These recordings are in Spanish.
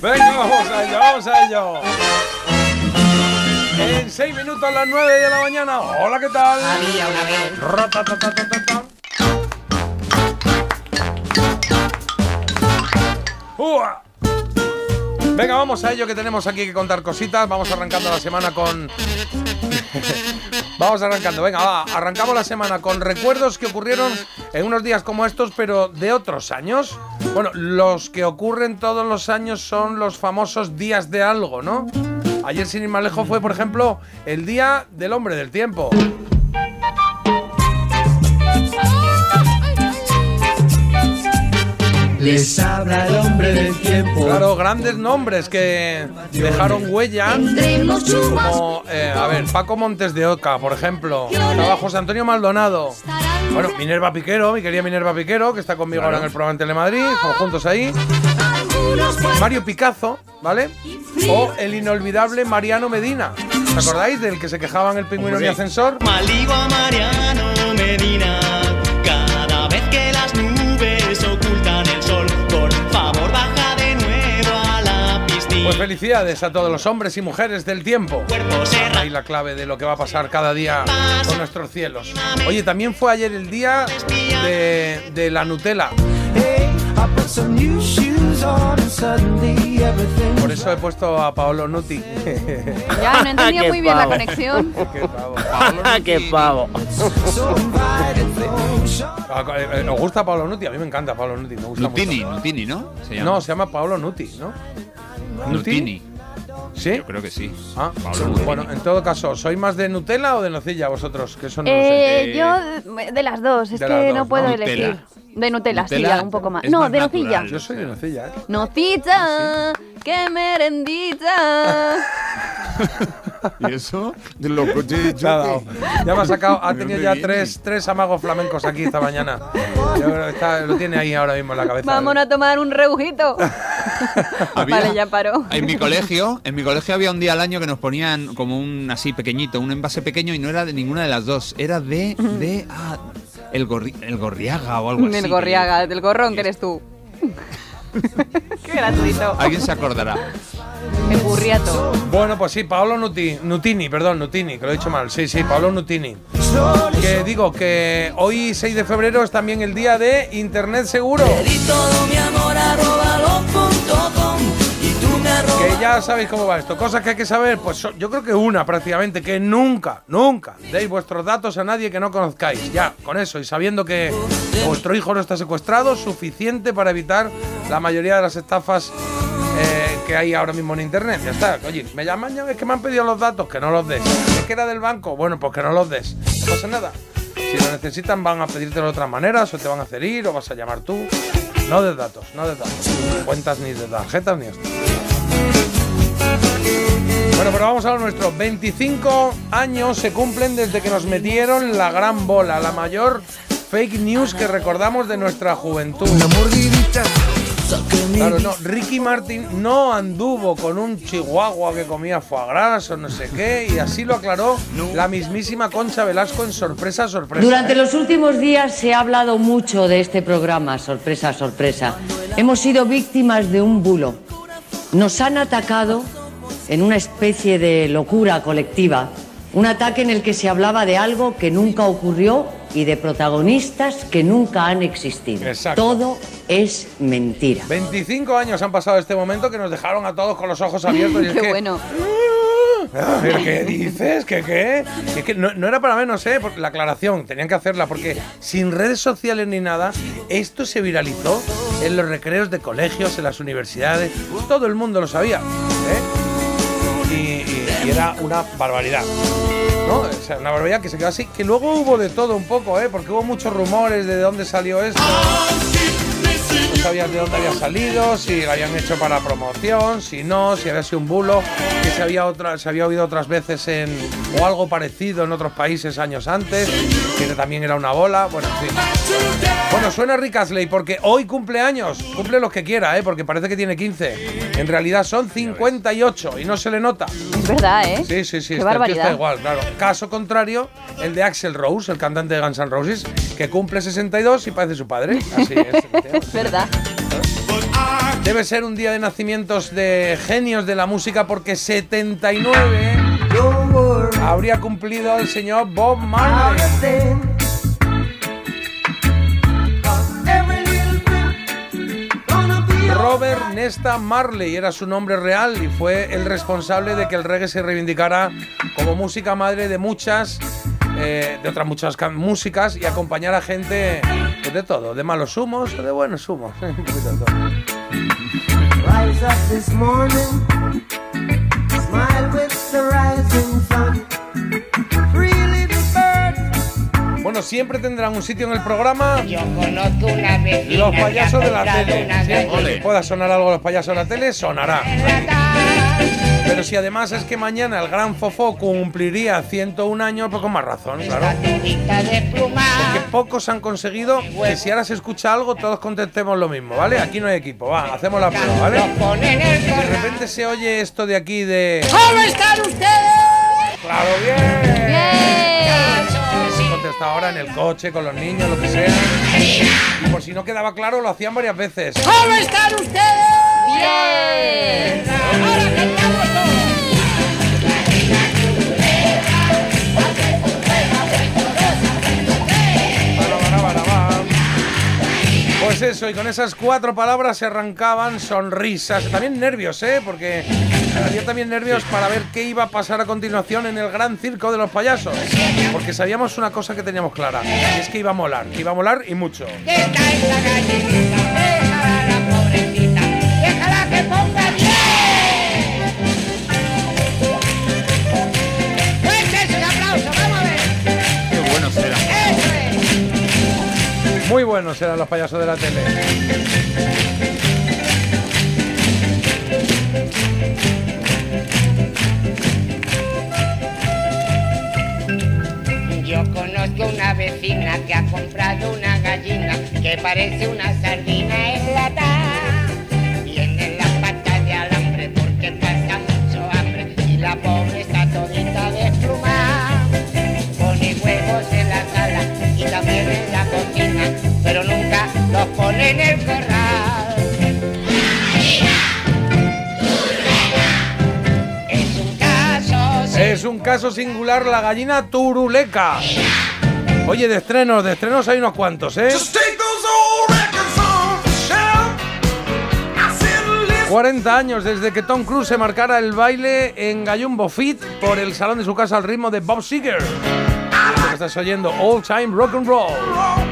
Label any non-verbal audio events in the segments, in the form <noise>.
Venga, vamos a ello, vamos a ello. En seis minutos a las 9 de la mañana. Hola, ¿qué tal? Había una vez. Ratatatatata. ¡Ua! Venga, vamos a ello que tenemos aquí que contar cositas. Vamos arrancando la semana con. Vamos arrancando, venga, va. Arrancamos la semana con recuerdos que ocurrieron en unos días como estos, pero de otros años. Bueno, los que ocurren todos los años son los famosos días de algo, ¿no? Ayer, sin ir más lejos, fue, por ejemplo, el Día del Hombre del Tiempo. Les habla el hombre del tiempo. Claro, grandes nombres que dejaron huella. Como, eh, a ver, Paco Montes de Oca, por ejemplo. Estaba José Antonio Maldonado. Bueno, Minerva Piquero, mi querida Minerva Piquero, que está conmigo ahora en el programa en Telemadrid, como juntos ahí. Mario Picazo, ¿vale? O el inolvidable Mariano Medina. ¿Os acordáis del que se quejaba en el pingüino en mi ascensor? Maligo a Mariano Medina. Pues felicidades a todos los hombres y mujeres del tiempo. Ahí la clave de lo que va a pasar cada día con nuestros cielos. Oye, también fue ayer el día de, de la Nutella. Por eso he puesto a Paolo Nuti. <laughs> Ya, no entendía <laughs> muy bien la conexión. <laughs> Qué pavo. ¡Qué pavo! ¿Os gusta Paolo Nuti? A mí me encanta Paolo Nuti. Me gusta Nutini, mucho. Nutini, ¿no? Se llama. No, se llama Paolo Nuti, ¿no? Nutini. ¿Sí? Yo creo que sí. Ah, bueno, en todo caso, ¿sois más de Nutella o de nocilla vosotros? Que eso no lo sé. Eh, yo de las dos, es De que no puedo ¿no? elegir. Nutella. De Nutella, Nutella sí, un poco más. No, más de nocilla. Yo soy de nocilla, ¿eh? Nocilla, qué merendita. <laughs> <laughs> ¿Y eso? De lo que Ya, ha dado. Ya me ha sacado, ha ¿De tenido ya tres, tres amagos flamencos aquí esta mañana. <laughs> Está- lo tiene ahí ahora mismo en la cabeza. Vamos a tomar un rebujito. <laughs> Había- Vale, ya paró. En mi colegio, en mi colegio había un día al año que nos ponían como un así pequeñito, un envase pequeño y no era de ninguna de las dos, era de de ah, el, gorri- el gorriaga o algo así. El gorriaga, del gorrón que eres tú. <laughs> qué gratuito. Alguien se acordará. El burriato. Bueno, pues sí, Paolo Nuti, Nutini, perdón, Nutini, que lo he dicho mal. Sí, sí, Paolo Nutini. Que digo que hoy, 6 de febrero, es también el día de Internet Seguro. Di todo mi amor Que ya sabéis cómo va esto. Cosas que hay que saber, pues yo creo que una prácticamente, que nunca, nunca deis vuestros datos a nadie que no conozcáis. Ya, con eso y sabiendo que vuestro hijo no está secuestrado, suficiente para evitar la mayoría de las estafas eh, que hay ahora mismo en internet. Ya está. Oye, me llaman ya, es que me han pedido los datos, que no los des. Es que era del banco, bueno, pues que no los des. No pasa nada. Si lo necesitan, van a pedírtelo de otras maneras, o te van a hacer ir, o vas a llamar tú. No des datos, no des datos. Cuentas ni de tarjetas ni esto. Bueno, pero vamos a lo nuestro. 25 años se cumplen desde que nos metieron la gran bola, la mayor fake news que recordamos de nuestra juventud. Claro, no, Ricky Martin no anduvo con un chihuahua que comía foie gras o no sé qué, y así lo aclaró la mismísima Concha Velasco en Sorpresa, Sorpresa. Durante ¿eh? los últimos días se ha hablado mucho de este programa, sorpresa, sorpresa. Hemos sido víctimas de un bulo. Nos han atacado en una especie de locura colectiva, un ataque en el que se hablaba de algo que nunca ocurrió y de protagonistas que nunca han existido. Exacto. Todo es mentira. 25 años han pasado de este momento que nos dejaron a todos con los ojos abiertos. Y <laughs> es Qué que, bueno. A ver, ¿qué dices? ¿Qué qué? Es que no, no era para menos, ¿eh? Por- La aclaración, tenían que hacerla, porque sin redes sociales ni nada, esto se viralizó en los recreos de colegios, en las universidades, todo el mundo lo sabía, ¿eh? Era una barbaridad. ¿No? O sea, una barbaridad que se quedó así. Que luego hubo de todo un poco, ¿eh? Porque hubo muchos rumores de dónde salió esto. Sabías de dónde había salido, si lo habían hecho para promoción, si no, si había sido un bulo, que se había, otra, se había oído otras veces en, o algo parecido en otros países años antes, que también era una bola. Bueno, en fin. Bueno, suena Rick Astley porque hoy cumple años, cumple los que quiera, ¿eh? porque parece que tiene 15. En realidad son 58 y no se le nota. Es verdad, ¿eh? Sí, sí, sí, Qué este barbaridad. está igual, claro. Caso contrario, el de Axel Rose, el cantante de Guns N' Roses, que cumple 62 y parece su padre. Así es. <laughs> Es verdad. Debe ser un día de nacimientos de genios de la música porque 79 habría cumplido el señor Bob Marley. Robert Nesta Marley era su nombre real y fue el responsable de que el reggae se reivindicara como música madre de muchas, eh, de otras muchas músicas y acompañar a gente pues, de todo, de malos humos o de buenos humos. <laughs> Rise up this morning, smile with the rising sun. Three little birds Bueno, siempre tendrán un sitio en el programa Yo conozco una vecina los payasos de la tele. Siempre que pueda sonar algo los payasos de la tele, sonará. Pero si además es que mañana el gran Fofó cumpliría 101 años, pues con más razón, claro. Porque pocos han conseguido que si ahora se escucha algo, todos contestemos lo mismo, ¿vale? Aquí no hay equipo, va, hacemos la prueba, ¿vale? De repente se oye esto de aquí de. ¿Cómo están ustedes? ¡Claro, bien! ¡Bien! Contesta ahora en el coche, con los niños, lo que sea. Y por si no quedaba claro, lo hacían varias veces. ¿Cómo están ustedes? ¡Bien! Ahora cantamos todos. Pues eso, y con esas cuatro palabras se arrancaban sonrisas, también nervios, ¿eh? Porque había también nervios para ver qué iba a pasar a continuación en el gran circo de los payasos. Porque sabíamos una cosa que teníamos clara, y es que iba a molar, que iba a molar y mucho. Que está esa gallinita, déjala la pobrecita, déjala que ponga buenos eran los payasos de la tele. Yo conozco una vecina que ha comprado una gallina que parece una sardina enlatada. Tiene las patas de alambre porque pasa mucho hambre y la pobre está todita desplumada. Pone huevos en la sala y también en la cocina, en el corral. Es un caso Es un caso singular la gallina turuleca. Oye, de estrenos, de estrenos hay unos cuantos, ¿eh? 40 años desde que Tom Cruise se marcara el baile en Gallumbo Fit por el salón de su casa al ritmo de Bob Seger. Lo que estás oyendo, All Time Rock and Roll.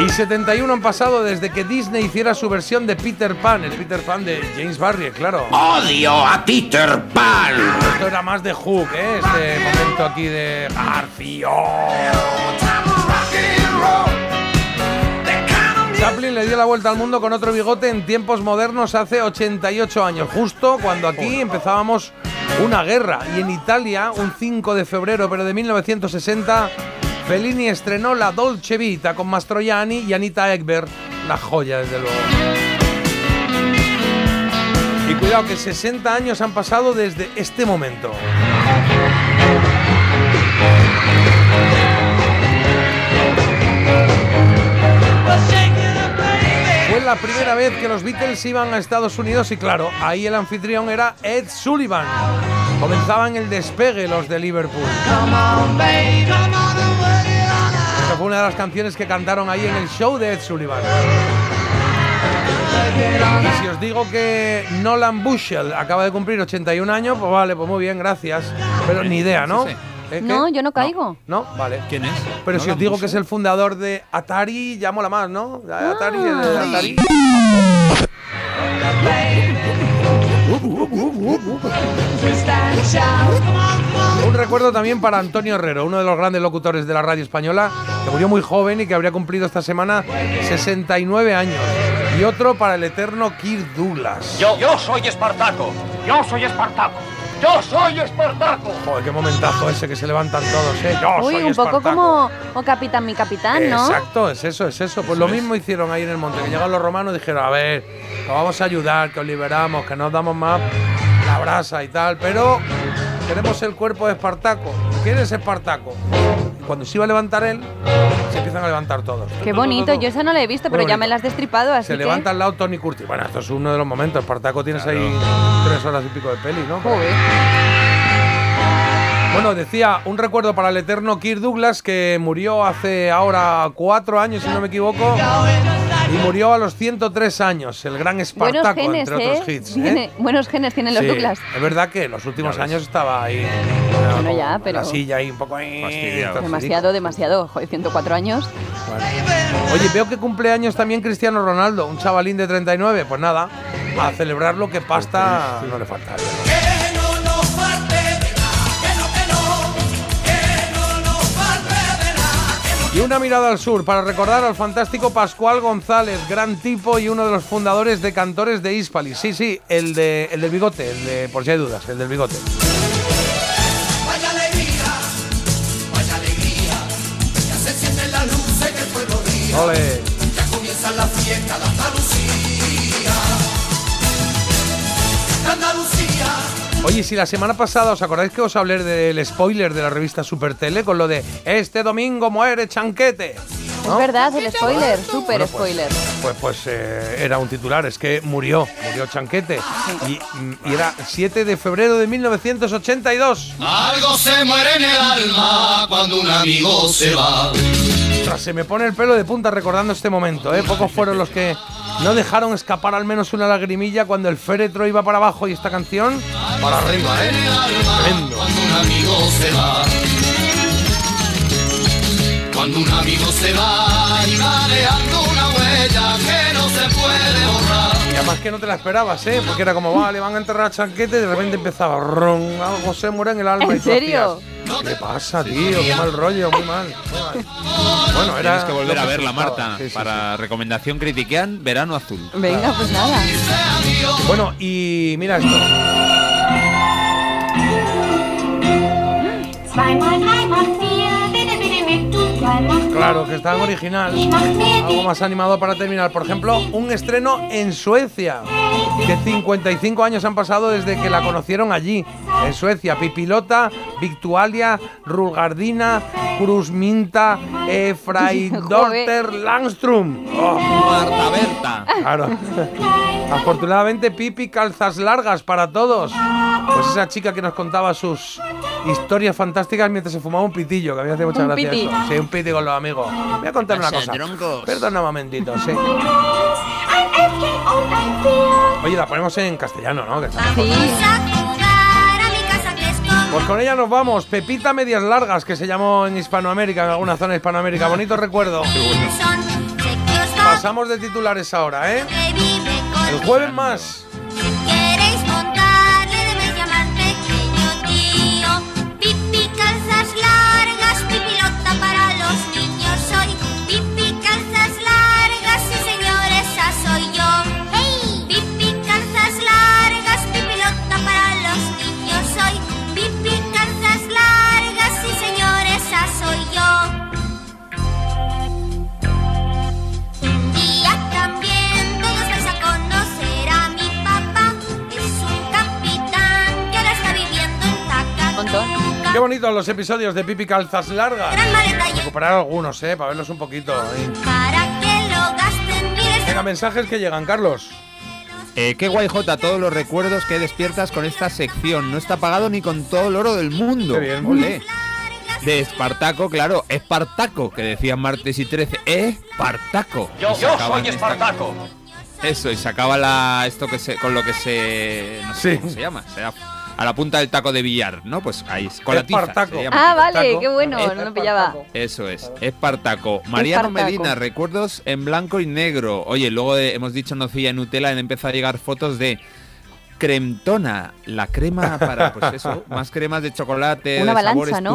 Y 71 han pasado desde que Disney hiciera su versión de Peter Pan, el Peter Pan de James Barry, claro. Odio a Peter Pan. Esto era más de Hook, ¿eh? Este momento aquí de Garfio. Chaplin le dio la vuelta al mundo con otro bigote en tiempos modernos hace 88 años, justo cuando aquí empezábamos una guerra. Y en Italia, un 5 de febrero, pero de 1960, Fellini estrenó La Dolce Vita con Mastroianni y Anita Ekberg, la joya desde luego. Y cuidado que 60 años han pasado desde este momento. Fue la primera vez que los Beatles iban a Estados Unidos y claro, ahí el anfitrión era Ed Sullivan. Comenzaban el despegue los de Liverpool. Esta fue una de las canciones que cantaron ahí en el show de Ed Sullivan. Y si os digo que Nolan Bushell acaba de cumplir 81 años, pues vale, pues muy bien, gracias. Pero ni idea, ¿no? Sí, sí. ¿Eh? No, yo no caigo. No, vale. ¿Quién es? Pero ¿No si os digo que es el fundador de Atari, ya mola más, ¿no? Atari, el de Atari. Un recuerdo también para Antonio Herrero, uno de los grandes locutores de la radio española, que murió muy joven y que habría cumplido esta semana 69 años. Y otro para el eterno Kirk Douglas. Yo, yo soy Espartaco. Yo soy Espartaco. Yo soy Espartaco. Joder, qué momentazo ese que se levantan todos, ¿eh? Yo Uy, soy un poco como o Capitán mi Capitán, ¿no? Exacto, es eso, es eso. Pues lo mismo hicieron ahí en el monte, que llegaron los romanos y dijeron, a ver, os vamos a ayudar, que os liberamos, que no os damos más la brasa y tal, pero queremos el cuerpo de Espartaco. ¿Quién es Espartaco? Cuando se iba a levantar él, se empiezan a levantar todos. Qué bonito, yo esa no la he visto, pero ya me la has destripado, así Se que... levanta al lado Tony Curtis. Bueno, esto es uno de los momentos. Espartaco tienes ahí tres horas y pico de peli, ¿no? Joder. Bueno, decía, un recuerdo para el eterno Kirk Douglas que murió hace ahora cuatro años, si no me equivoco, y murió a los 103 años, el gran Buenos Espartaco, genes, entre ¿eh? otros hits. ¿eh? Tiene- buenos genes tienen los Sí, Douglas. Es verdad que en los últimos años estaba ahí. Bueno, ya, pero- La silla ahí un poco ahí. Fastidiado. Demasiado, demasiado. Joder, 104 años. Bueno. Oye, veo que cumpleaños también Cristiano Ronaldo, un chavalín de 39. Pues nada, a celebrar lo que pasta no le falta. Y una mirada al sur para recordar al fantástico Pascual González, gran tipo y uno de los fundadores de Cantores de Hispalis. Sí, sí, el, de, el del bigote, el de, por si hay dudas, el del bigote. Vaya alegría, vaya alegría, ya se sienten las luces que el pueblo ría, Ole. ya comienza la fiesta de Oye, si la semana pasada os acordáis que os hablé del spoiler de la revista Supertele con lo de este domingo muere Chanquete. ¿no? Es verdad, el spoiler, súper Bueno, pues, spoiler. Pues, pues eh, era un titular, es que murió, murió Chanquete. Y, y era 7 de febrero de 1982. algo se muere en el alma cuando un amigo se va. Ostras, se me pone el pelo de punta recordando este momento, ¿eh? Pocos fueron los que no dejaron escapar al menos una lagrimilla cuando el féretro iba para abajo y esta canción para arriba, ¿eh? Tremendo. Cuando un amigo se va. Cuando un amigo se va y va dejando una huella que no se puede borrar. Además que no te la esperabas, ¿eh? Porque era como, vale, van a enterrar a Chanquete y de repente empezaba, ron, algo se muere en el alma. ¿En y tú serio? hacías, ¿Qué pasa, tío? Qué mal rollo, muy mal. muy mal. Bueno, era. Tienes que volver a verla. Marta. Sí, sí, para recomendación critiquean Verano Azul. Venga, pues nada. Bueno, y mira esto. Claro, que está en original. Algo más animado para terminar. Por ejemplo, un estreno en Suecia. Que 55 años han pasado desde que la conocieron allí. En Suecia. Pipilota, Victualia, Rulgardina, Krusminta, Efraidorter <laughs> Langstrom. Oh, Marta Berta. claro. Afortunadamente, Pipi calzas largas para todos. Pues esa chica que nos contaba sus historias fantásticas mientras se fumaba un pitillo, que a mí me hace mucha Un gracia piti. eso. Sí, un piti con los amigos. Voy a contar una cosa. troncos. Perdona un momentito, sí. Oye, la ponemos en castellano, ¿no? Que está- Sí. Pues con ella nos vamos. Pepita Medias Largas, que se llamó en Hispanoamérica, en alguna zona de Hispanoamérica. Bonito recuerdo. Pasamos de titulares ahora, ¿eh? El jueves más. Los episodios de Pipi Calzas Largas. Recuperar algunos, ¿eh? Para verlos un poquito. ahí. para que lo gasten miles Venga, mensajes que llegan, Carlos. Eh, qué guay, Jota, todos los recuerdos que despiertas con esta sección. No está pagado ni con todo el oro del mundo. Qué bien. Olé. De Espartaco, claro, Espartaco, que decían martes y 13. Espartaco. Yo, yo soy esta- Espartaco. Eso, y sacaba la, esto que se, con lo que se. No sé Sí. cómo se llama. se llama- a la punta del taco de billar, ¿no? Pues ahí, con la tiza. Ah, vale, qué bueno, Es no lo pillaba. Eso es, Espartaco. Mariano Espartaco. Medina, recuerdos en blanco y negro. Oye, luego de- hemos dicho nocilla y Nutella, han empezado a llegar fotos de Cremtona, la crema para, pues <laughs> eso, más cremas de chocolate, Una de balanza, sabores, ¿no?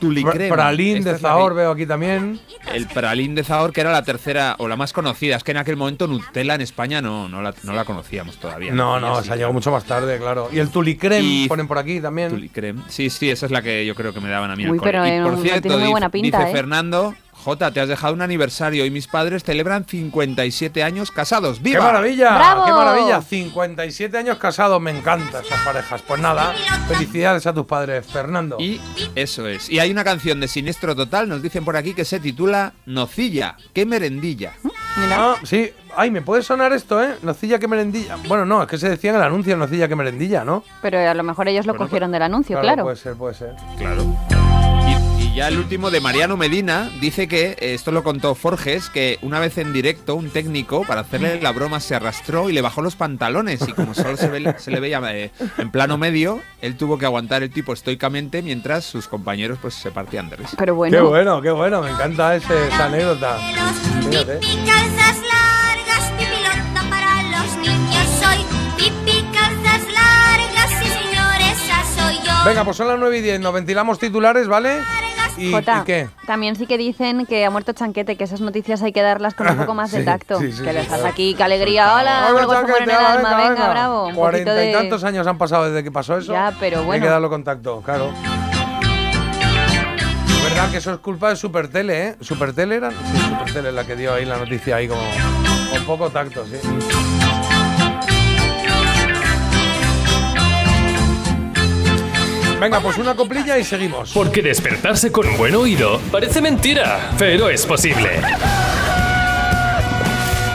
Tuli- tulicrema. Pralín Esta de Zahor que- veo aquí también. El pralín de Zahor, que era la tercera o la más conocida. Es que en aquel momento Nutella en España no, no, la, no la conocíamos todavía. No, no, se ha llegado mucho más tarde, claro. Y el Tulicrem Y- ponen por aquí también. Tulicrem. Sí, sí, esa es la que yo creo que me daban a mí Uy, pero Y por no cierto, tiene muy dice- buena pinta, dice ¿eh? Fernando, Jota, te has dejado un aniversario y mis padres celebran 57 años casados. ¡Qué ¡Viva! maravilla! ¡Bravo! ¡Qué maravilla! 57 años casados, me encantan esas parejas. Pues nada, felicidades a tus padres, Fernando. Y eso es. Y hay una canción de Siniestro Total, nos dicen por aquí, que se titula Nocilla. ¡Qué merendilla! Mira. Ah, sí. Ay, me puede sonar esto, ¿eh? Nocilla que merendilla. Bueno, no, es que se decía en el anuncio nocilla que merendilla, ¿no? Pero a lo mejor ellos lo Bueno, cogieron del anuncio, claro. Puede ser, puede ser. Claro. Ya el último de Mariano Medina dice que, eh, esto lo contó Forges, que una vez en directo un técnico para hacerle la broma se arrastró y le bajó los pantalones y como solo se, ve- se le veía eh, en plano medio, él tuvo que aguantar el tipo estoicamente mientras sus compañeros pues se partían de risa. Pero Qué bueno, bueno, qué bueno, me encanta ese- esa anécdota. Fíjate. Venga, pues son las 9 y 10, nos ventilamos titulares, ¿vale? ¿Y, Jota, y qué? también sí que dicen que ha muerto Chanquete, que esas noticias hay que darlas con un <laughs> poco más de tacto. sí, sí, que sí, le estás claro. aquí, qué alegría, hola, algo en el alma, venga, bravo. Un poquito Cuarenta de... y tantos años han pasado desde que pasó eso. Ya, pero Hay bueno. que darlo contacto, claro. Es verdad que eso es culpa de Supertele, ¿eh? ¿Supertele era? Sí, Supertele es la que dio ahí la noticia ahí como con poco tacto, sí. Venga, pues una coplilla y seguimos. Porque despertarse con un buen oído parece mentira, pero es posible.